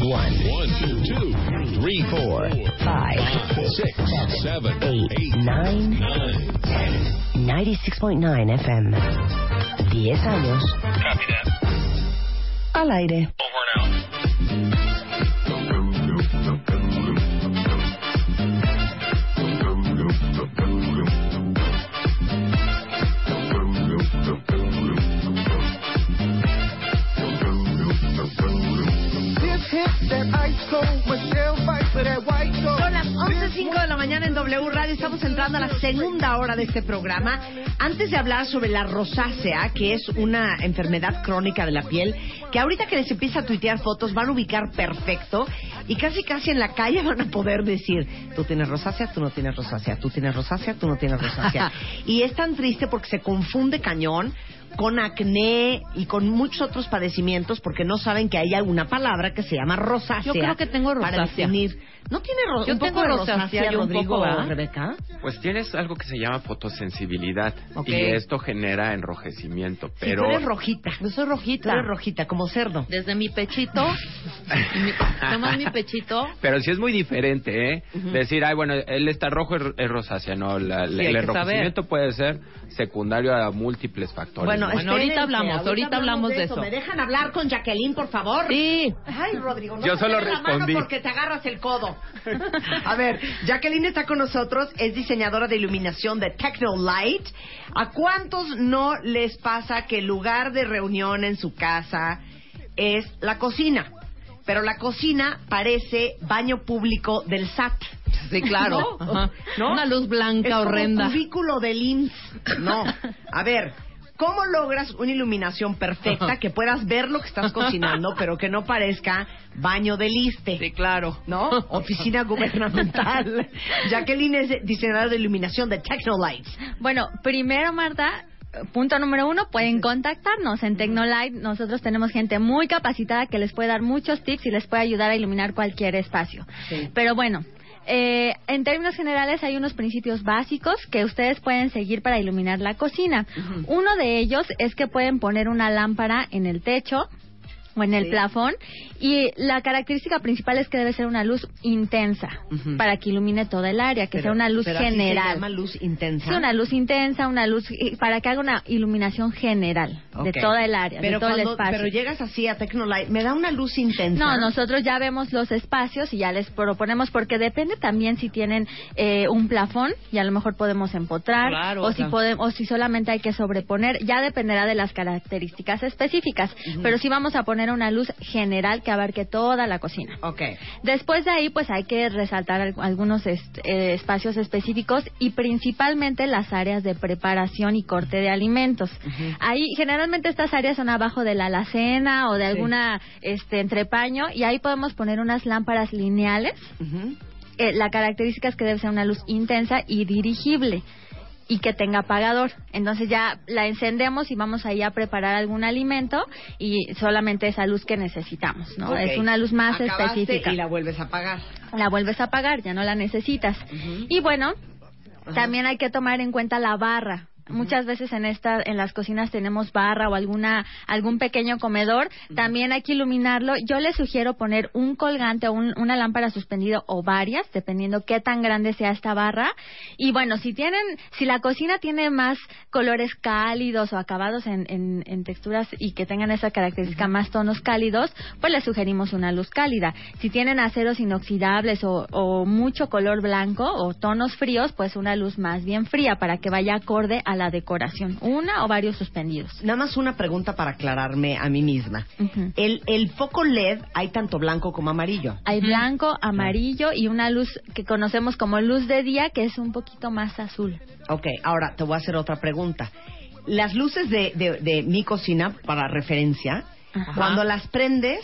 One, two, two, three, four, five, six, seven, eight, nine, ten. 96.9 FM. 10 años. Al aire. Son W Radio. Estamos entrando a la segunda hora de este programa. Antes de hablar sobre la rosácea, que es una enfermedad crónica de la piel, que ahorita que les empieza a tuitear fotos van a ubicar perfecto y casi casi en la calle van a poder decir, tú tienes rosácea, tú no tienes rosácea, tú tienes rosácea, tú no tienes rosácea. y es tan triste porque se confunde cañón con acné y con muchos otros padecimientos porque no saben que hay alguna palabra que se llama rosácea. Yo creo que tengo Para rosácea. definir. ¿No tiene ro- Yo un poco tengo rosácea, rosácea, yo un Rodrigo, poco, ¿verdad? Rebeca? Pues tienes algo que se llama fotosensibilidad Ok. y esto genera enrojecimiento, Sí, pero tú eres rojita. Yo soy Tú rojita. eres rojita, como cerdo. Desde mi pechito, mi, nomás mi pechito. pero sí es muy diferente, ¿eh? Decir, ay, bueno, él está rojo es, rosácea, no, la- Sí, el enrojecimiento puede ser secundario a múltiples factores. Bueno, ¿no? Bueno, ahorita hablamos, ahorita hablamos de eso. ¿Me dejan hablar con Jacqueline, por favor? Sí. Ay, Rodrigo, no Yo te solo la mano respondí. porque te agarras el codo. A ver, Jacqueline está con nosotros, es diseñadora de iluminación de Technolight. ¿A cuántos no les pasa que el lugar de reunión en su casa es la cocina? Pero la cocina parece baño público del SAT. Sí, claro. ¿No? Ajá. ¿No? Una luz blanca es como horrenda. cubículo del IMSS. No. A ver, ¿cómo logras una iluminación perfecta que puedas ver lo que estás cocinando, pero que no parezca baño del ISTE? Sí, claro. ¿No? Oficina gubernamental. Jacqueline es diseñadora de iluminación de Technolights. Bueno, primero, Marta, punto número uno, pueden contactarnos en Tecnolight. Nosotros tenemos gente muy capacitada que les puede dar muchos tips y les puede ayudar a iluminar cualquier espacio. Sí. Pero bueno. Eh, en términos generales hay unos principios básicos que ustedes pueden seguir para iluminar la cocina. Uno de ellos es que pueden poner una lámpara en el techo o en el Sí. plafón y la característica principal es que debe ser una luz intensa para que ilumine toda el área, que Pero- sea una luz pero general. Se llama luz intensa. Sí, una luz intensa, una luz para que haga una iluminación general de toda el área, pero de todo el cuando- espacio. Pero llegas así a Technolight, me da una luz intensa. No, nosotros ya vemos los espacios y ya les proponemos porque depende también si tienen eh, un plafón y a lo mejor podemos empotrar Claro, o si podemos o si solamente hay que sobreponer, ya dependerá de las características específicas, pero sí vamos a poner una luz general que abarque toda la cocina. Ok. Después de ahí, pues hay que resaltar al- algunos est- eh, espacios específicos y principalmente las áreas de preparación y corte de alimentos. Ahí, generalmente estas áreas son abajo de la alacena o de alguna este, entrepaño y ahí podemos poner unas lámparas lineales. Ujú. Eh, la característica es que debe ser una luz intensa y dirigible y que tenga apagador. Entonces ya la encendemos y vamos ahí a preparar algún alimento y solamente esa luz que necesitamos, ¿no? Es una luz más Acabaste específica Y la vuelves a apagar. la vuelves a apagar, ya no la necesitas. Y bueno, también hay que tomar en cuenta la barra. Muchas veces en esta, en las cocinas tenemos barra o alguna, algún pequeño comedor. También hay que iluminarlo. Yo les sugiero poner un colgante o un- una lámpara suspendido o varias, dependiendo qué tan grande sea esta barra. Y bueno, si tienen, si la cocina tiene más colores cálidos o acabados en, en- en texturas y que tengan esa característica más tonos cálidos, pues les sugerimos una luz cálida. Si tienen aceros inoxidables o, o mucho color blanco o tonos fríos, pues una luz más bien fría para que vaya acorde a la decoración. Una o varios suspendidos. Nada más una pregunta para aclararme a mí misma. El, el foco LED hay tanto blanco como amarillo. Hay blanco, amarillo y una luz que conocemos como luz de día que es un poquito más azul. Ok, ahora te voy a hacer otra pregunta. Las luces de, de, de mi cocina, para referencia, cuando las prendes,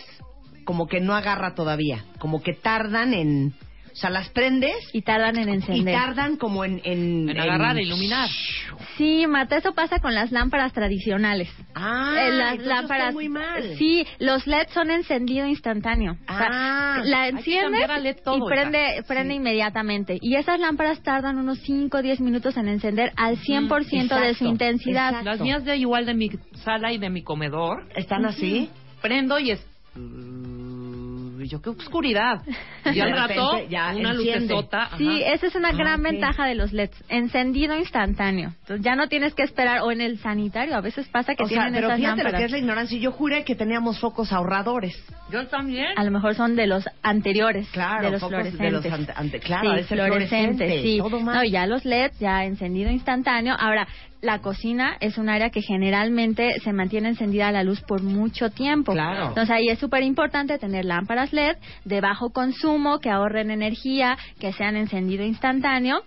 como que no agarra todavía, como que tardan en, o sea, las prendes Y tardan en y encender. tardan como en en, En agarrar e iluminar. Sí, Marta, eso pasa con las lámparas tradicionales. Ah, Eh, las lámparas. muy mal. Sí, los LED son encendido instantáneo. O sea, Ah, la hay que enciendes cambiar a LED todo, y prende, prende inmediatamente. Y esas lámparas tardan unos 5 o 10 minutos en encender al 100% de su intensidad. exacto. Las mías de igual de mi sala y de mi comedor. ¿Están así? Prendo y es... Yo qué oscuridad. Y al rato, ya una enciende. lucesota. ajá. Sí, esa es una Ah, gran ventaja de los LEDs. Encendido instantáneo. Entonces ya no tienes que esperar. O en el sanitario, a veces pasa que O sea, tienen pero esas fíjate lo lámparas. que es la ignorancia. Yo juré que teníamos focos ahorradores. Yo también. A lo mejor son de los anteriores, Claro, de los focos de fluorescentes. los ante- ante- claro, sí, es el fluorescente, fluorescente, sí. todo mal. No, ya los LEDs, ya encendido instantáneo. Ahora, la cocina es un área que generalmente se mantiene encendida la luz por mucho tiempo. Claro. Entonces ahí es súper importante tener lámparas LED de bajo consumo, que ahorren energía, que sean encendido instantáneo.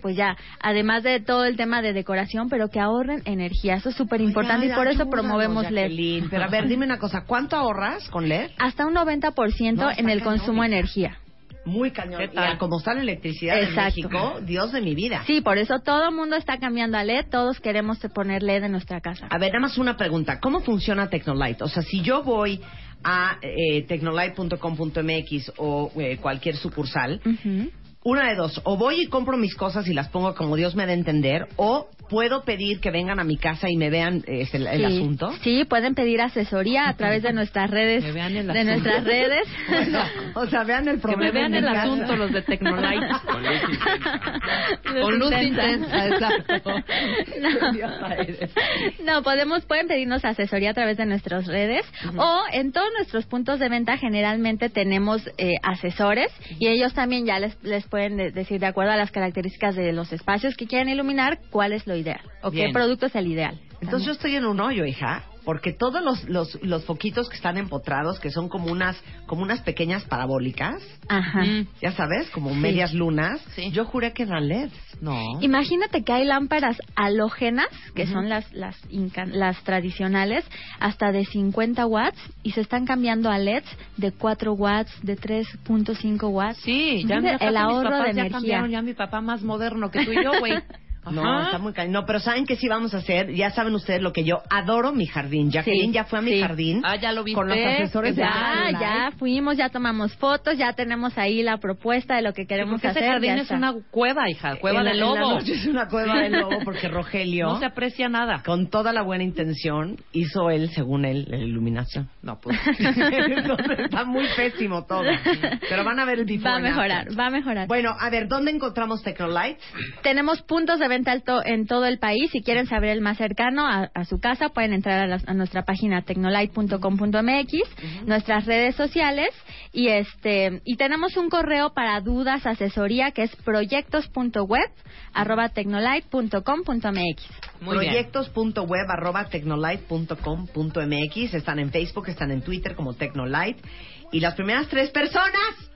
Pues ya, además de todo el tema de decoración, pero que ahorren energía. Eso es súper importante y por eso promovemos LED. Pero a ver, dime una cosa. ¿Cuánto ahorras con LED? Hasta un 90% No, en el cañón, consumo de energía. Muy cañón. ¿Qué Y a como está la electricidad Exacto. en México, Dios de mi vida. Sí, por eso todo el mundo está cambiando a LED. Todos queremos poner LED en nuestra casa. A ver, nada más una pregunta. ¿Cómo funciona Tecnolight? O sea, si yo voy a eh, tecnolight.com.mx o eh, cualquier sucursal, Ujú. Una de dos, o voy y compro mis cosas y las pongo como Dios me dé a entender, o puedo pedir que vengan a mi casa y me vean eh, el, el Sí. asunto. Sí, pueden pedir asesoría a través de nuestras redes. Me vean el de nuestras redes. o sea, vean el Que problema. me vean en el casa. asunto los de Tecnolight. Con luz intensa. Con luz intensa, exacto. No, podemos, pueden pedirnos asesoría a través de nuestras redes o en todos nuestros puntos de venta generalmente tenemos eh, asesores y ellos también ya les, les pueden de- decir de acuerdo a las características de los espacios que quieren iluminar cuál es lo ideal o qué producto es el ideal. Entonces yo estoy en un hoyo, hija, porque todos los, los, los foquitos que están empotrados, que son como unas, como unas pequeñas parabólicas, Ajá. Mm. ya sabes, como Sí. medias lunas, Sí. yo juré que eran LEDs. No. Imagínate que hay lámparas halógenas, que son las las, inca- las tradicionales, hasta de 50 watts y se están cambiando a LEDs de 4 watts, de 3.5 watts. Sí, ya mi el casa mis ahorro papás de ya energía. cambiaron, ya mi papá más moderno que tú y yo, güey. No, Ajá. está muy cañón. No, pero ¿saben qué sí vamos a hacer? Ya saben ustedes lo que yo adoro mi jardín. Jacqueline Sí, ya fue a mi sí. jardín. Ah, ya lo viste. Con los asesores de Ya, ya fuimos, ya tomamos fotos, ya tenemos ahí la propuesta de lo que queremos Porque ese hacer. jardín ya es una cueva, hija, cueva En la- de en la lobo. es una cueva de lobo porque Rogelio, No se aprecia nada. con toda la buena intención, hizo él, según él, la iluminación. No, pues. Entonces está muy pésimo todo. Pero van a ver el before Va a mejorar, va a mejorar. Bueno, a ver, ¿dónde encontramos Tecnolight? Tenemos puntos de venta alto en todo el país. Si quieren saber el más cercano a, a su casa, pueden entrar a, las- a nuestra página tecnolight.com.mx, nuestras redes sociales y este y tenemos un correo para dudas, asesoría que es proyectos.web arroba tecnolight.com.mx. Muy bien. Proyectos.web arroba tecnolight.com.mx Están en Facebook, están en Twitter como Tecnolight. Y las primeras tres personas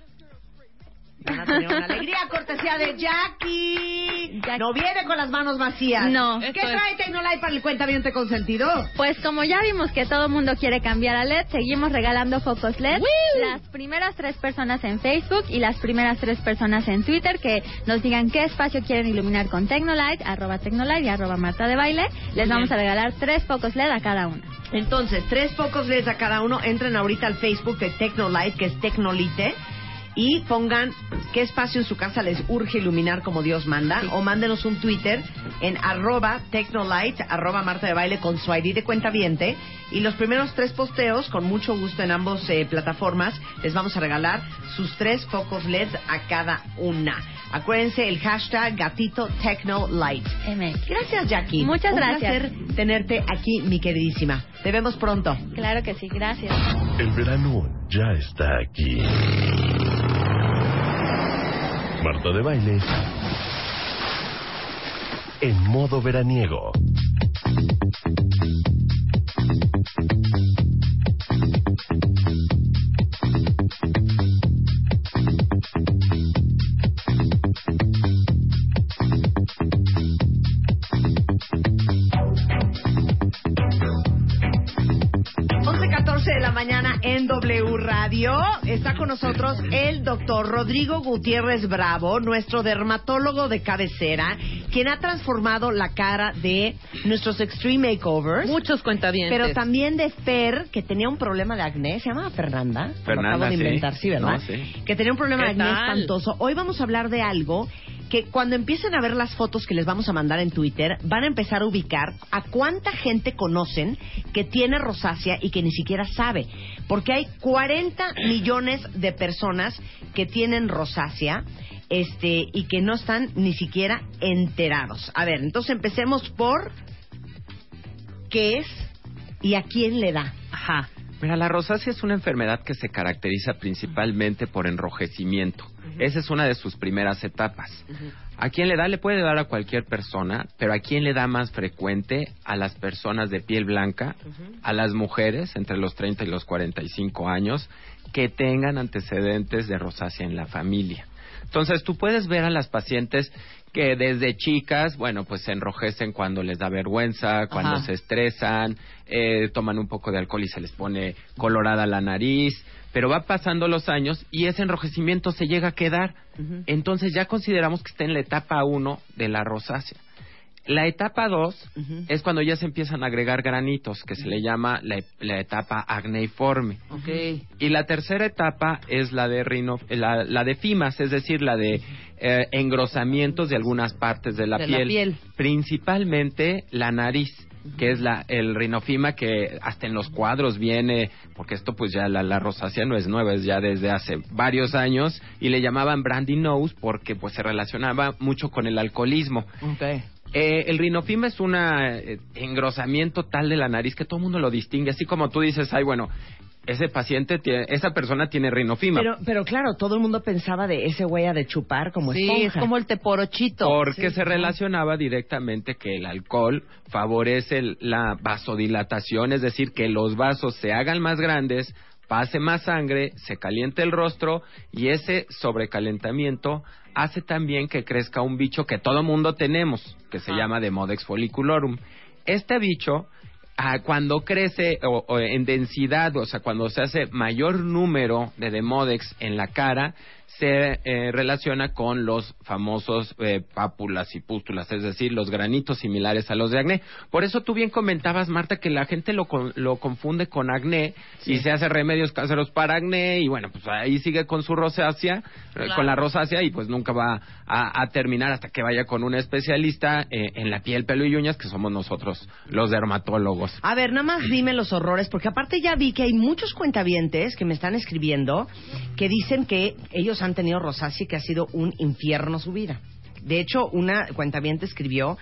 van a tener una alegría cortesía de Jackie. Jackie. No viene con las manos vacías. No. ¿Qué Esto trae Tecnolight para el cuentaviente consentido? Pues como ya vimos que todo el mundo quiere cambiar a LED, seguimos regalando focos LED. Las primeras tres personas en Facebook y las primeras tres personas en Twitter que nos digan qué espacio quieren iluminar con Tecnolight, arroba Tecnolight y arroba Marta de Baile, les vamos a regalar tres focos LED a cada una. Entonces, tres pocos LEDs a cada uno. Entren ahorita al Facebook de Tecnolight, que es Tecnolite. Y pongan qué espacio en su casa les urge iluminar como Dios manda. O mándenos un Twitter en arroba Tecnolight, arroba Marta de Baile con su ID de cuenta viente. Y los primeros tres posteos, con mucho gusto en ambas eh, plataformas, les vamos a regalar sus tres focos LED a cada una. Acuérdense el hashtag gatito Tecnolight. Gracias, Jackie. Muchas Un gracias. placer tenerte aquí, mi queridísima. Te vemos pronto. Claro que sí, gracias. El verano ya está aquí. Marta de baile. En modo veraniego. Está con nosotros el doctor Rodrigo Gutiérrez Bravo, nuestro dermatólogo de cabecera, quien ha transformado la cara de nuestros Extreme Makeovers. Muchos cuentavientes. Pero también de Fer, que tenía un problema de acné. ¿Se llamaba Fernanda? Lo Fernanda, acabo de sí. inventar, sí, ¿verdad? No, sí. Que tenía un problema de ¿Qué acné tal? espantoso. Hoy vamos a hablar de algo que cuando empiecen a ver las fotos que les vamos a mandar en Twitter, van a empezar a ubicar a cuánta gente conocen que tiene rosácea y que ni siquiera sabe. Porque hay 40 millones de personas que tienen rosácea este, y que no están ni siquiera enterados. A ver, entonces empecemos por qué es y a quién le da. Ajá. Mira, la rosácea es una enfermedad que se caracteriza principalmente por enrojecimiento. Esa es una de sus primeras etapas. ¿A quién le da? Le puede dar a cualquier persona, pero ¿a quién le da más frecuente? A las personas de piel blanca, a las mujeres entre los 30 y los 45 años que tengan antecedentes de rosácea en la familia. Entonces, tú puedes ver a las pacientes que desde chicas, bueno, pues se enrojecen cuando les da vergüenza, cuando Ajá. se estresan, eh, toman un poco de alcohol y se les pone colorada la nariz, pero va pasando los años y ese enrojecimiento se llega a quedar. Entonces ya consideramos que está en la etapa 1 de la rosácea. La etapa 2 es cuando ya se empiezan a agregar granitos, que se le llama la, la etapa acneiforme. Ok. Y la tercera etapa es la de rino, la, la de fimas, es decir, la de eh, engrosamientos de algunas partes de la, De la piel, piel. principalmente la nariz que es la el rinofima que hasta en los cuadros viene porque esto pues ya la, la rosácea no es nueva es ya desde hace varios años y le llamaban brandy nose porque pues se relacionaba mucho con el alcoholismo. Eh, el rinofima es un engrosamiento tal de la nariz que todo el mundo lo distingue, así como tú dices, ay, bueno, ese paciente, tiene, esa persona tiene rinofima. Pero, pero claro, todo el mundo pensaba de ese güey a de chupar como Sí, esponja. es como el teporochito. porque sí, se relacionaba directamente que el alcohol favorece la vasodilatación, es decir, que los vasos se hagan más grandes, pase más sangre, se caliente el rostro y ese sobrecalentamiento hace también que crezca un bicho que todo mundo tenemos, que se Ajá. llama Demodex folliculorum. Este bicho ah, cuando crece o, o en densidad, o sea, cuando se hace mayor número de Demodex en la cara, se eh, relaciona con los famosos eh, pápulas y pústulas, es decir, los granitos similares a los de acné. Por eso tú bien comentabas, Marta, que la gente lo, con- lo confunde con acné y se hace remedios caseros para acné y bueno, pues ahí sigue con su rosácea, eh, Claro. con la rosácea y pues nunca va a, a terminar hasta que vaya con un especialista eh, en la piel, pelo y uñas, que somos nosotros los dermatólogos. A ver, nada más dime los horrores, porque aparte ya vi que hay muchos cuentavientes que me están escribiendo que dicen que ellos han tenido rosácea que ha sido un infierno su vida. De hecho, una cuentaviente escribió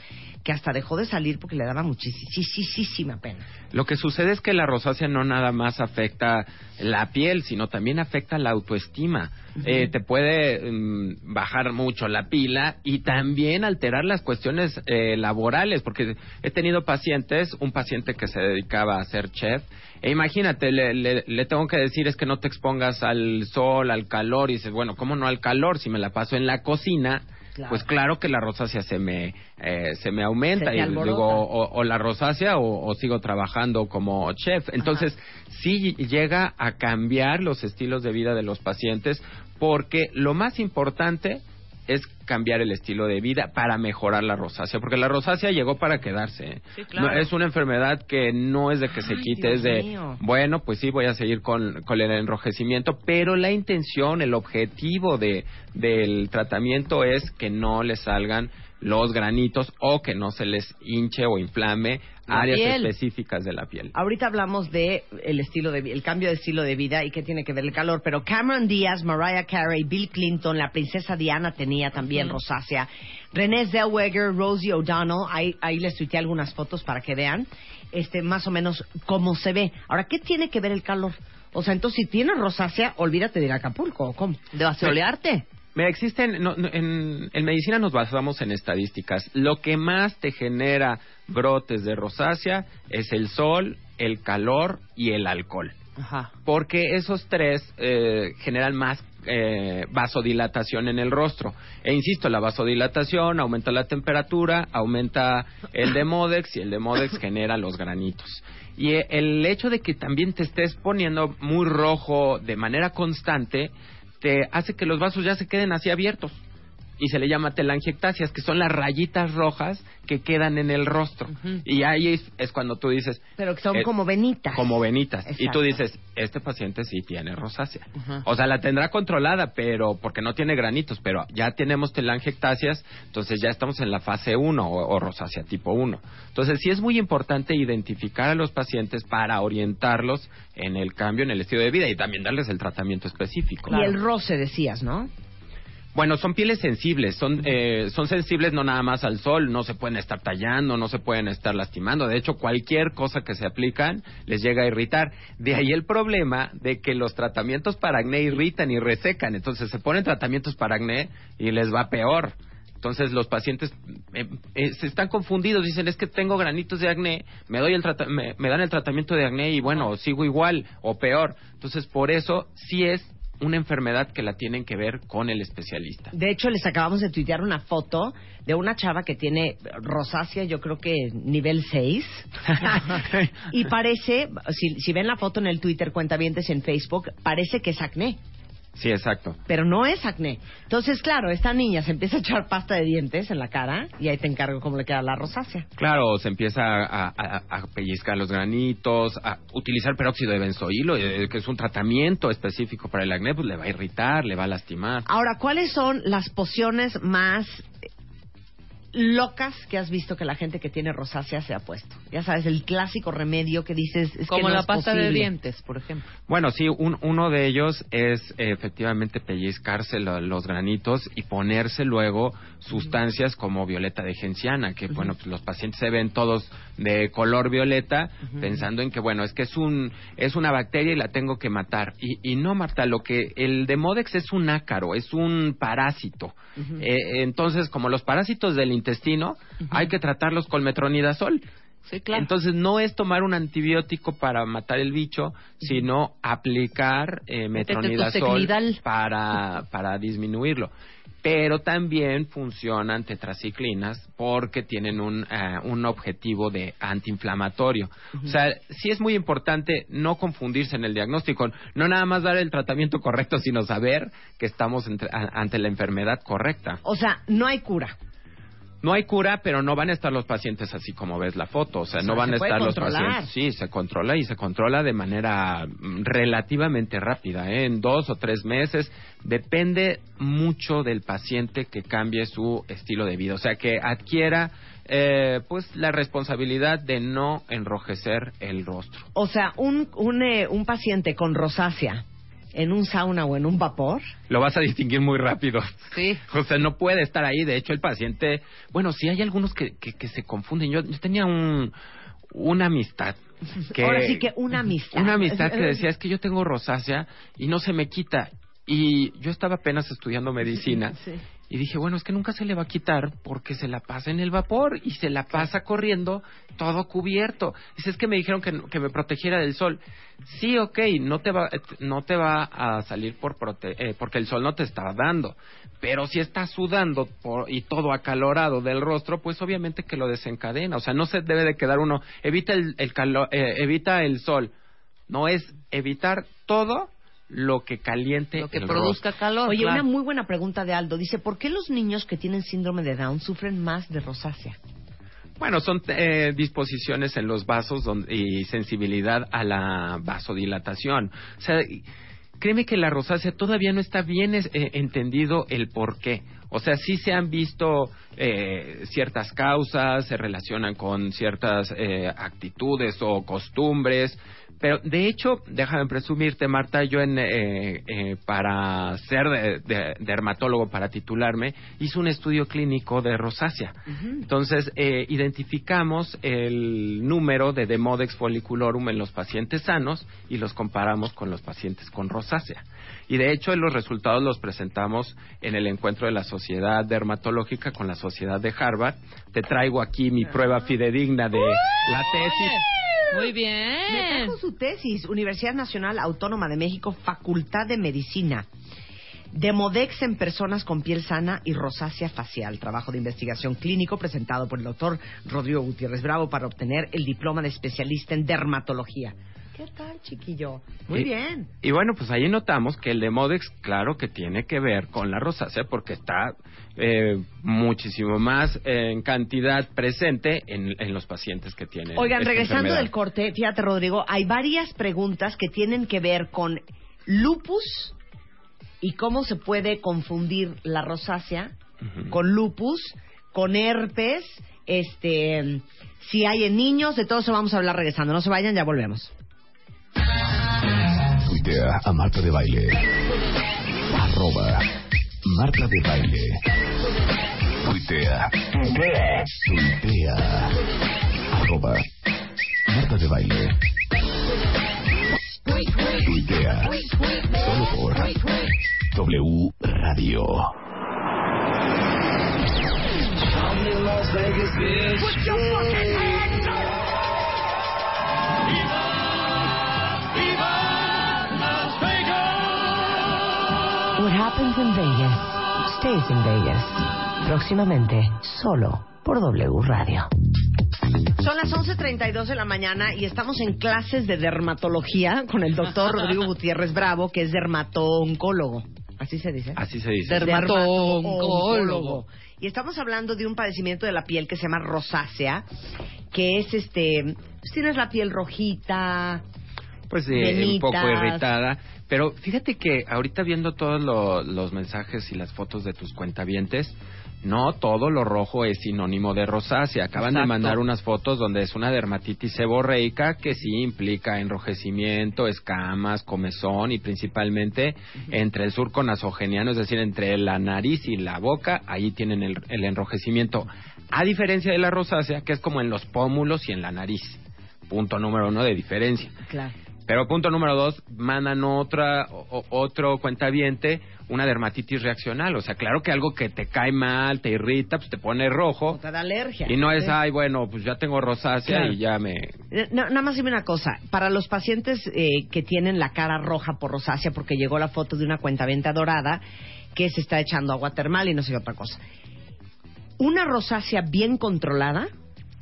que hasta dejó de salir porque le daba muchísima pena. Lo que sucede es que la rosácea no nada más afecta la piel, sino también afecta la autoestima. Eh, te puede mm, bajar mucho la pila y también alterar las cuestiones eh, laborales, porque he tenido pacientes, un paciente que se dedicaba a ser chef, e imagínate, le, le- le tengo que decir es que no te expongas al sol, al calor, y dices, bueno, ¿cómo no al calor? Si me la paso en la cocina, Claro. pues claro que la rosácea se me, eh, se me aumenta. Se y digo, o, o la rosácea o, o sigo trabajando como chef. Entonces, sí llega a cambiar los estilos de vida de los pacientes porque lo más importante es cambiar el estilo de vida para mejorar la rosácea, porque la rosácea llegó para quedarse. ¿eh? Sí, claro. No, es una enfermedad que no es de que se quite, Dios es de, mío. bueno, pues sí, voy a seguir con, con el enrojecimiento, pero la intención, el objetivo de, del tratamiento es que no le salgan los granitos o que no se les hinche o inflame La áreas piel. específicas de la piel. Ahorita hablamos de el estilo de el cambio de estilo de vida y qué tiene que ver el calor, pero Cameron Díaz, Mariah Carey, Bill Clinton, la princesa Diana tenía también rosácea, Renée Zellweger, Rosie O'Donnell, ahí, ahí les tuiteé algunas fotos para que vean, este más o menos cómo se ve. Ahora, ¿qué tiene que ver el calor? O sea, entonces si tienes rosácea, olvídate de ir a Acapulco, ¿o ¿cómo? De asolearte. Mira, existen, no- no- en, en medicina nos basamos en estadísticas. Lo que más te genera brotes de rosácea es el sol, el calor y el alcohol. Ajá. Porque esos tres eh, generan más eh, vasodilatación en el rostro. E insisto, la vasodilatación aumenta la temperatura, aumenta el Demodex y el Demodex genera los granitos. Y eh, el hecho de que también te estés poniendo muy rojo de manera constante te hace que los vasos ya se queden así abiertos y se le llama telangiectasias, que son las rayitas rojas que quedan en el rostro. Y ahí es, es cuando tú dices... Pero que son eh, como venitas. Como venitas. Y tú dices, este paciente sí tiene rosácea. O sea, la tendrá controlada, pero porque no tiene granitos, pero ya tenemos telangiectasias, entonces ya estamos en la fase 1 o, o rosácea tipo 1. Entonces sí es muy importante identificar a los pacientes para orientarlos en el cambio en el estilo de vida y también darles el tratamiento específico. Y el roce, decías, ¿no? Bueno, son pieles sensibles, son, eh, son sensibles no nada más al sol, no se pueden estar tallando, no se pueden estar lastimando. De hecho, cualquier cosa que se aplican les llega a irritar. De ahí el problema de que los tratamientos para acné irritan y resecan. Entonces se ponen tratamientos para acné y les va peor. Entonces los pacientes eh, eh, se están confundidos, dicen es que tengo granitos de acné, me doy el me, me dan el tratamiento de acné y bueno sigo igual o peor. Entonces por eso sí es una enfermedad que la tienen que ver con el especialista. De hecho, les acabamos de tuitear una foto de una chava que tiene rosácea, yo creo que nivel 6. y parece, si, si ven la foto en el Twitter, cuentavientes en Facebook, parece que es acné. Sí, exacto. Pero no es acné. Entonces, claro, esta niña se empieza a echar pasta de dientes en la cara y ahí te encargo cómo le queda la rosácea. Claro, se empieza a, a- a pellizcar los granitos, a utilizar peróxido de benzoilo, eh, que es un tratamiento específico para el acné, pues le va a irritar, le va a lastimar. Ahora, ¿cuáles son las pociones más eh, locas que has visto que la gente que tiene rosácea se ha puesto? Ya sabes, el clásico remedio que dices es Como que no la es pasta de dientes, por ejemplo. Bueno, sí, un- uno de ellos es eh, efectivamente pellizcarse lo- los granitos y ponerse luego sustancias como violeta de genciana, que bueno, pues los pacientes se ven todos de color violeta pensando en que bueno, es que es un es una bacteria y la tengo que matar. Y, y no, Marta, lo que el Demodex es un ácaro, es un parásito. Eh, entonces, como los parásitos del intestino, hay que tratarlos con metronidazol. Sí, claro. Entonces no es tomar un antibiótico para matar el bicho, sino aplicar eh, metronidazol para, para disminuirlo. Pero también funcionan tetraciclinas porque tienen un, eh, un objetivo de antiinflamatorio. O sea, sí es muy importante no confundirse en el diagnóstico, no nada más dar el tratamiento correcto, sino saber que estamos entre- a- ante la enfermedad correcta. O sea, no hay cura. No hay cura, pero no van a estar los pacientes así como ves la foto. O sea, O no van se a estar los pacientes. Sí, se controla y se controla de manera mm, relativamente rápida, ¿eh? en dos o tres meses. Depende mucho del paciente que cambie su estilo de vida. O sea, que adquiera eh, pues la responsabilidad de no enrojecer el rostro. O sea, un, un, eh, un paciente con rosácea en un sauna o en un vapor, Lo vas a distinguir muy rápido. Sí. O sea, no puede estar ahí. De hecho, el paciente... Bueno, sí hay algunos que, que, que se confunden. Yo, yo tenía un, una amistad que... ahora sí que una amistad. Una amistad que decía, es que yo tengo rosácea y no se me quita. Y yo estaba apenas estudiando medicina Sí. Y dije, bueno, es que nunca se le va a quitar porque se la pasa en el vapor y se la pasa corriendo todo cubierto. Dice, es que me dijeron que, que me protegiera del sol. Sí, ok, no te va, no te va a salir por prote eh, porque el sol no te está dando. Pero si estás sudando por, y todo acalorado del rostro, pues obviamente que lo desencadena. O sea, no se debe de quedar uno, evita el, el calor, eh, evita el sol. No es evitar todo lo que caliente Lo que el produzca rostro. calor. Oye, claro. una muy buena pregunta de Aldo. Dice, ¿por qué los niños que tienen síndrome de Down sufren más de rosácea? Bueno, son eh, disposiciones en los vasos donde- y sensibilidad a la vasodilatación. O sea, créeme que la rosácea todavía no está bien es- eh, entendido el por qué. O sea, sí se han visto eh, ciertas causas, se relacionan con ciertas eh, actitudes o costumbres, pero de hecho, déjame presumirte, Marta, yo en, eh, eh, para ser de- de- dermatólogo, para titularme, hice un estudio clínico de rosácea. Entonces, eh, identificamos el número de Demodex folliculorum en los pacientes sanos y los comparamos con los pacientes con rosácea. Y de hecho, los resultados los presentamos en el encuentro de la Sociedad Dermatológica con la Sociedad de Harvard. Te traigo aquí mi prueba fidedigna de la tesis. Muy Me bien. trajo su tesis, Universidad Nacional Autónoma de México, Facultad de Medicina. Demodex en personas con piel sana y rosácea facial. Trabajo de investigación clínico presentado por el doctor Rodrigo Gutiérrez Bravo para obtener el diploma de especialista en dermatología. ¿Qué tal, chiquillo? Muy Y- bien. Y bueno, pues ahí notamos que el Demodex, claro que tiene que ver con la rosácea porque está eh, muchísimo más en cantidad presente en, en los pacientes que tienen. Oigan, esta regresando enfermedad. del corte, fíjate, Rodrigo, hay varias preguntas que tienen que ver con lupus y cómo se puede confundir la rosácea con lupus, con herpes, este, si hay en niños, de todo eso vamos a hablar regresando. No se vayan, ya volvemos. Tuitea a Marta de Baile. Arroba Marta de Baile. Tuitea. Tuitea. Arroba Marta de Baile. Tuitea. Solo por W Radio. What happens in Vegas stays in Vegas. Próximamente, solo por W Radio. Son las 11.32 de la mañana y estamos en clases de dermatología con el doctor Rodrigo Gutiérrez Bravo, que es dermatooncólogo. Así se dice. Así se dice. Dermatooncólogo. Y estamos hablando de un padecimiento de la piel que se llama rosácea, que es este, pues tienes la piel rojita, Pues eh, un poco irritada. Pero fíjate que ahorita viendo todos lo- los mensajes y las fotos de tus cuentavientes, no todo lo rojo es sinónimo de rosácea. Acaban de mandar unas fotos donde es una dermatitis seborreica que sí implica enrojecimiento, escamas, comezón y principalmente entre el surco nasogeniano, es decir, entre la nariz y la boca, ahí tienen el, el enrojecimiento. A diferencia de la rosácea, que es como en los pómulos y en la nariz. Punto número uno de diferencia. claro. Pero punto número dos, mandan otra, o- o- otro cuentaviente, una dermatitis reaccional. O sea, claro que algo que te cae mal, te irrita, pues te pone rojo. te da alergia. Y no es, ay, bueno, pues ya tengo rosácea Claro. y ya me... Eh, na- nada más dime una cosa, para los pacientes eh, que tienen la cara roja por rosácea, porque llegó la foto de una cuentaventa dorada que se está echando agua termal y no sé qué otra cosa. Una rosácea bien controlada,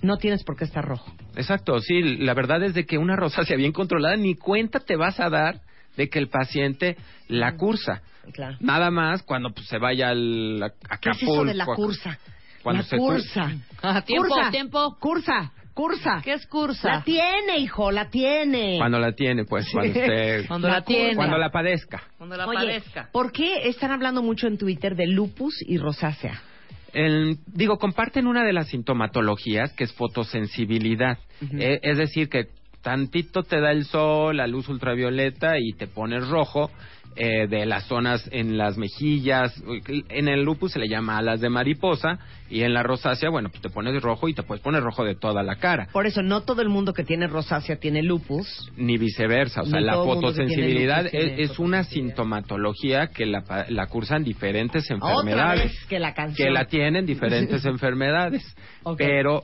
no tienes por qué estar rojo. Exacto, sí, la verdad es de que una rosácea bien controlada, ni cuenta te vas a dar de que el paciente la cursa. Claro. Nada más cuando pues, se vaya al a- ¿Qué es eso de la Acapulco. cursa? Cuando la se cursa. Ah, tiempo, cursa. tiempo. Cursa, cursa. ¿Qué es cursa? La tiene, hijo, la tiene. Cuando la tiene, pues, cuando usted... Cuando la tiene. Cuando la padezca. Cuando la Oye, padezca. ¿por qué están hablando mucho en Twitter de lupus y rosácea? El- digo, comparten una de las sintomatologías que es fotosensibilidad. Eh, es decir, que tantito te da el sol, la luz ultravioleta y te pones rojo eh, de las zonas en las mejillas. En el lupus se le llama alas de mariposa y en la rosácea, bueno, pues te pones rojo y te puedes poner rojo de toda la cara. Por eso no todo el mundo que tiene rosácea tiene lupus. Ni viceversa, o sea, la fotosensibilidad tiene es, es una sintomatología que la, la cursan diferentes Otra enfermedades vez que la canción. que la tienen diferentes enfermedades. Pero,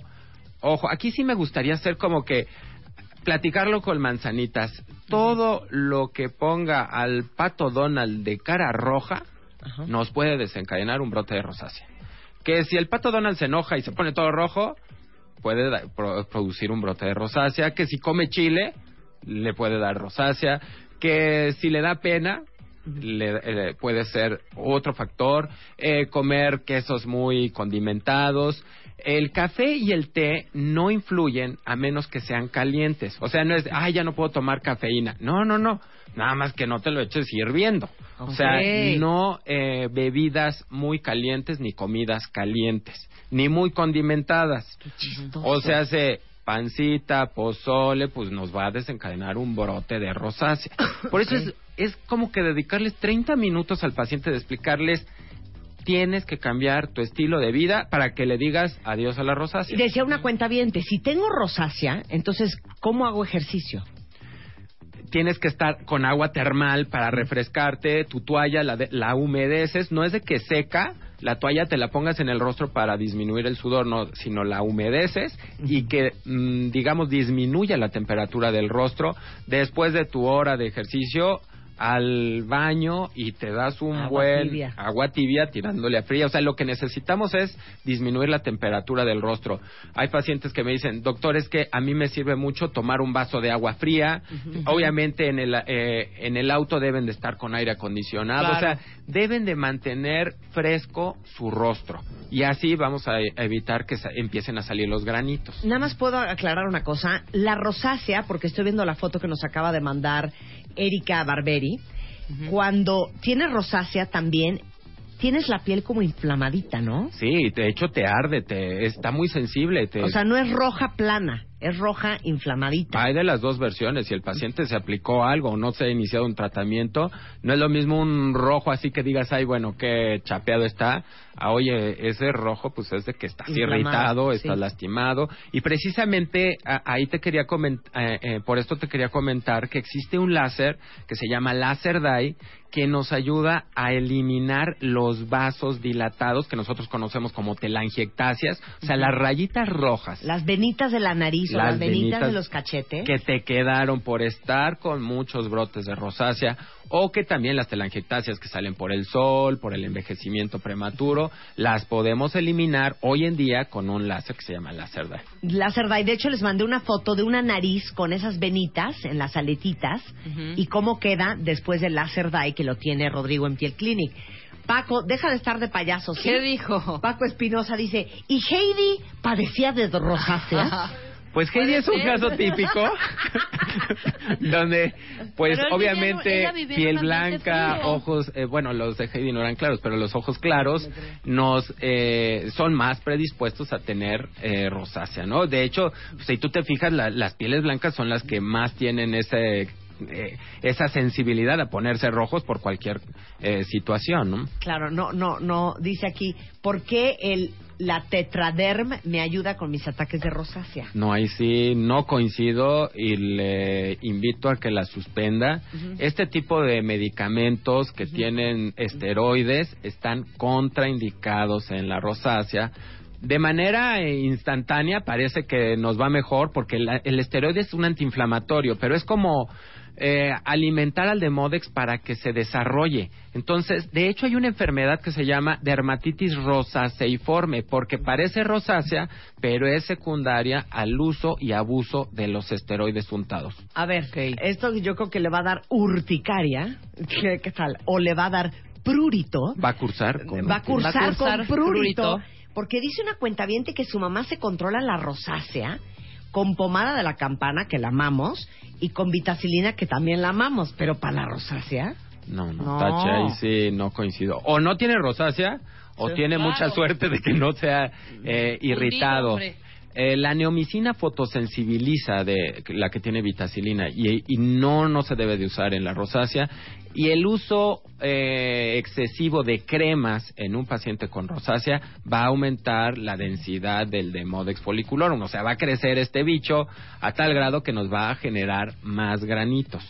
ojo, aquí sí me gustaría hacer como que platicarlo con manzanitas. Todo lo que ponga al pato Donald de cara roja Ajá. nos puede desencadenar un brote de rosácea. Que si el pato Donald se enoja y se pone todo rojo, puede da- pro- producir un brote de rosácea. Que si come chile, le puede dar rosácea. Que si le da pena, le, eh, puede ser otro factor. Eh, comer quesos muy condimentados. El café y el té no influyen a menos que sean calientes. O sea, no es, ay, ya no puedo tomar cafeína. No, no, no. Nada más que no te lo eches hirviendo. O sea, no eh, bebidas muy calientes ni comidas calientes, ni muy condimentadas. O sea, hace pancita, pozole, pues nos va a desencadenar un brote de rosácea. Por eso es, es como que dedicarles 30 minutos al paciente de explicarles tienes que cambiar tu estilo de vida para que le digas adiós a la rosácea. Decía una cuenta si tengo rosácea, entonces, ¿cómo hago ejercicio? tienes que estar con agua termal para refrescarte, tu toalla la, de- la humedeces, no es de que seca, la toalla te la pongas en el rostro para disminuir el sudor, no, sino la humedeces y que, mm, digamos, disminuya la temperatura del rostro. Después de tu hora de ejercicio, al baño y te das un Agua buen tibia. agua tibia tirándole a fría. O sea, lo que necesitamos es disminuir la temperatura del rostro. Hay pacientes que me dicen, doctor, es que a mí me sirve mucho tomar un vaso de agua fría. Obviamente en el, eh, en el auto deben de estar con aire acondicionado. Claro. O sea, deben de mantener fresco su rostro. Y así vamos a, a evitar que sa- empiecen a salir los granitos. Nada más puedo aclarar una cosa. La rosácea, porque estoy viendo la foto que nos acaba de mandar Erika Barberi, cuando tienes rosácea también tienes la piel como inflamadita, ¿no? Sí, de hecho te arde, te, está muy sensible. Te, O sea, no es roja plana, es roja inflamadita. Hay de las dos versiones. Si el paciente se aplicó algo o no se ha iniciado un tratamiento, no es lo mismo un rojo así que digas, ay, bueno, qué chapeado está. Ah, oye, ese rojo, pues es de que estás Inflamado, irritado, sí. estás lastimado. Y precisamente a- ahí te quería comentar, por esto te quería comentar que existe un láser que se llama láser dye que nos ayuda a eliminar los vasos dilatados que nosotros conocemos como telangiectasias, o sea, las rayitas rojas Las venitas de la nariz Las las venitas, venitas de los cachetes. que te quedaron por estar con muchos brotes de rosácea o que también las telangiectasias que salen por el sol, por el envejecimiento prematuro, las podemos eliminar hoy en día con un láser que se llama láser dye. Láser dye. De hecho, les mandé una foto de una nariz con esas venitas en las aletitas y cómo queda después del láser dye que lo tiene Rodrigo en Piel Clinic. Paco, deja de estar de payaso, ¿sí? ¿Qué dijo? Paco Espinosa dice, ¿y Heidi padecía de rosácea? Pues Heidi es un ser. caso típico donde pues obviamente piel blanca, frío. ojos, eh, bueno, los de Heidi no eran claros, pero los ojos claros nos eh, son más predispuestos a tener eh, rosácea, ¿no? De hecho, si tú te fijas, la- las pieles blancas son las que más tienen ese eh, esa sensibilidad a ponerse rojos por cualquier eh, situación, ¿no? Claro, no, no, no. Dice aquí, ¿por qué el, la tetraderm me ayuda con mis ataques de rosácea? No, ahí sí no coincido y le invito a que la suspenda. Este tipo de medicamentos que tienen esteroides están contraindicados en la rosácea. De manera eh, instantánea parece que nos va mejor porque el esteroide es un antiinflamatorio, pero es como eh, alimentar al Demodex para que se desarrolle. Entonces, de hecho hay una enfermedad que se llama dermatitis rosaceiforme, porque parece rosácea, pero es secundaria al uso y abuso de los esteroides untados. A ver, esto yo creo que le va a dar urticaria. ¿Qué, qué tal? O le va a dar prurito. Va a cursar con... va a cursar, Va a cursar con prurito, prurito. Porque dice una cuentaviente que su mamá se controla la rosácea con pomada de la campana, que la amamos, y con vitacilina, que también la amamos. Pero para la rosácea... No, no, No. tache, ahí sí no coincido. O no tiene rosácea, o Sí, tiene claro. mucha suerte de que no sea eh, irritado. hombre. Eh, la neomicina fotosensibiliza de la que tiene vitacilina y, no no se debe de usar en la rosácea y el uso eh, excesivo de cremas en un paciente con rosácea va a aumentar la densidad del Demodex folliculorum, o sea, va a crecer este bicho a tal grado que nos va a generar más granitos.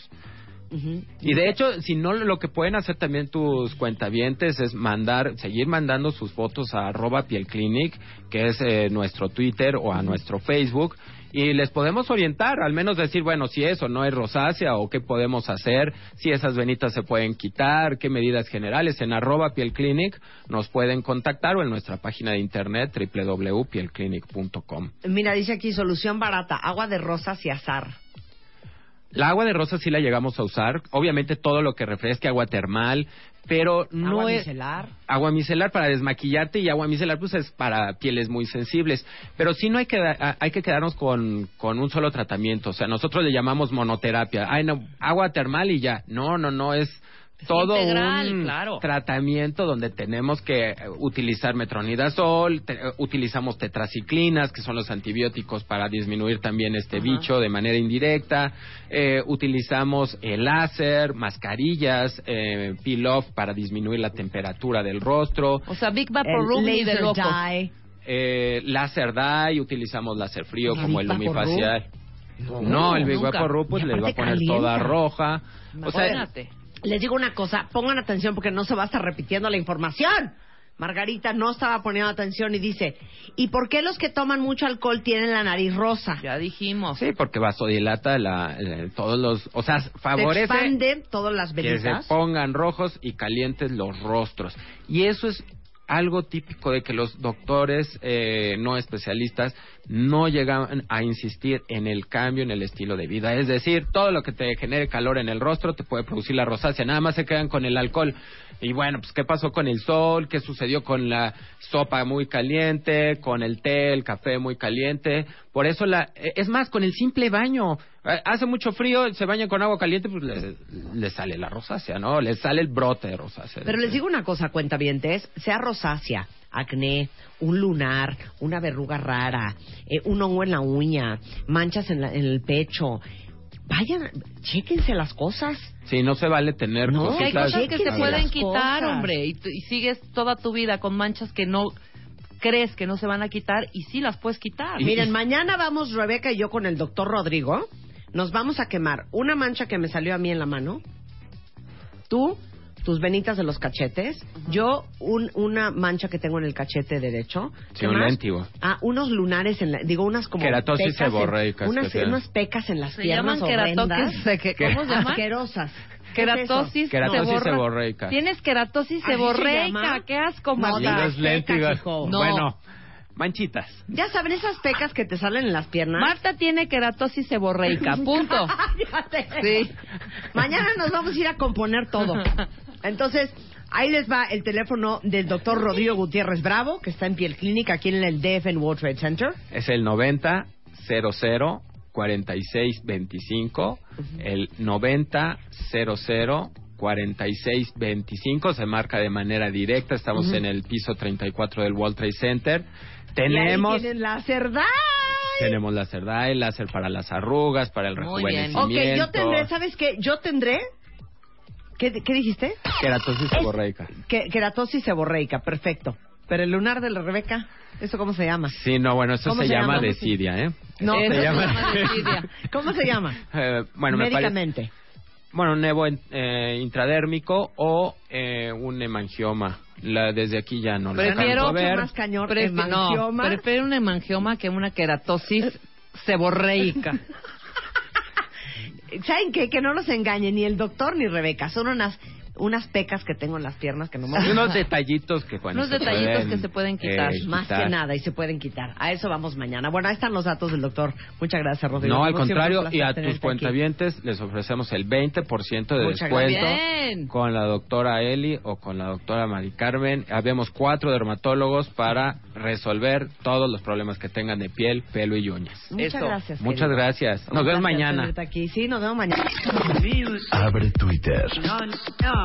Y de hecho, si no, lo que pueden hacer también tus cuentavientes es mandar, seguir mandando sus fotos a arroba pielclinic, que es eh, nuestro Twitter o a nuestro Facebook, y les podemos orientar, al menos decir, bueno, si eso no es rosácea o qué podemos hacer, si esas venitas se pueden quitar, qué medidas generales. En arroba pielclinic nos pueden contactar o en nuestra página de internet www.pielclinic.com. Mira, dice aquí, solución barata, agua de rosas y azar. La agua de rosa sí la llegamos a usar. Obviamente todo lo que refresque, agua termal, pero no agua es... micelar. Agua micelar para desmaquillarte y agua micelar pues es para pieles muy sensibles. Pero sí no hay que, hay que quedarnos con, con un solo tratamiento. O sea, nosotros le llamamos monoterapia. Ay, no, agua termal y ya. No, no, no, es todo integral, un claro. tratamiento donde tenemos que eh, utilizar metronidazol, te- eh, utilizamos tetraciclinas, que son los antibióticos para disminuir también este bicho de manera indirecta, eh, utilizamos el láser, mascarillas, eh, peel-off para disminuir la temperatura del rostro, O sea, Big Vaporub ni de laser loco. dye. eh, láser dye, utilizamos láser frío ¿Y como el lumifacial. No, el Big nunca. Vaporub pues Y les va a poner toda roja. O sea, Imagínate. Les digo una cosa, pongan atención porque no se va a estar repitiendo la información. Margarita no estaba poniendo atención y dice, ¿y por qué los que toman mucho alcohol tienen la nariz rosa? Ya dijimos. Sí, porque vasodilata la, eh, todos los... O sea, Se favorece expande todas las que se venitas. pongan rojos y calientes los rostros. Y eso es algo típico de que los doctores eh, no especialistas no llegan a insistir en el cambio en el estilo de vida. Es decir, todo lo que te genere calor en el rostro te puede producir la rosácea. Nada más se quedan con el alcohol. Y bueno, pues ¿qué pasó con el sol? ¿Qué sucedió con la sopa muy caliente? Con el té, el café muy caliente. Por eso la... eh, Es más, con el simple baño. Hace mucho frío, se baña con agua caliente, pues le, le sale la rosácea, ¿no? Le sale el brote de rosácea. Pero les digo una cosa, cuentavientes, sea rosácea, acné, un lunar, una verruga rara, eh, un hongo en la uña, manchas en, la- en el pecho, vayan, chéquense las cosas. Sí, no se vale tener No, Que hay cosas que se pueden quitar, cosas. hombre, y, y sigues toda tu vida con manchas que no crees que no se van a quitar y sí las puedes quitar. Miren, mañana vamos Rebeca y yo con el doctor Rodrigo, nos vamos a quemar una mancha que me salió a mí en la mano, tú, tus venitas de los cachetes, yo un- una mancha que tengo en el cachete derecho, Sí, ¿qué un más? léntigo. Ah, unos lunares en la, digo unas como Queratosis seborreicas unas, unas pecas en las se piernas llaman queratosis, ¿qué- ¿cómo se llama? Asquerosas. ¿Qué es? Queratosis, Queratosis seborreica. Tienes queratosis ¿Así se seborreica, qué asco, No, las. No. Bueno, manchitas. Ya saben, esas pecas que te salen en las piernas. Marta tiene queratosis seborreica, punto. Sí. Mañana nos vamos a ir a componer todo. Entonces, ahí les va el teléfono del doctor Rodrigo Gutiérrez Bravo, que está en Piel Clínica, aquí en el DF en World Trade Center. Es el 90 00 46 25. El 90 00 46 25 se marca de manera directa. Estamos en el piso 34 del World Trade Center. Y Tenemos tienen la cerdad. tenemos láser dye, láser para las arrugas, para el Muy bien. rejuvenecimiento. Ok, yo tendré, ¿sabes qué? Yo tendré... ¿Qué, qué dijiste? Queratosis Es- seborreica. Que, queratosis seborreica, perfecto. Pero el lunar de la Rebeca, ¿eso cómo se llama? Sí, no, bueno, eso ¿Cómo se, se llama llama? desidia, ¿eh? No, Eso se se llama- llama desidia. ¿Cómo se llama? Eh, bueno, me parece... Médicamente. Bueno, un nevo en- eh, intradérmico o eh, un hemangioma. La, desde aquí ya no lo Prefiero alcanzo a ver. más cañón, Prefi- hemangioma. No, prefiero un hemangioma que una queratosis seborreica. ¿Saben qué? Que no nos engañen ni el doctor ni Rebeca. Son unas unas pecas que tengo en las piernas que no me Y unos detallitos que bueno, Unos se detallitos pueden, que se pueden quitar. eh, Más quitar. que nada, y se pueden quitar. A eso vamos mañana. Bueno, ahí están los datos del doctor. Muchas gracias, Rodrigo. No, al Como contrario, y a tus aquí. cuentavientes les ofrecemos el 20% de Muchas descuento Bien. con la doctora Eli o con la doctora Mari Carmen. Habemos cuatro dermatólogos para resolver todos los problemas que tengan de piel, pelo y uñas. Muchas gracias. Muchas querido. gracias. Nos vemos mañana. Aquí. Sí, nos vemos mañana. Abre Twitter.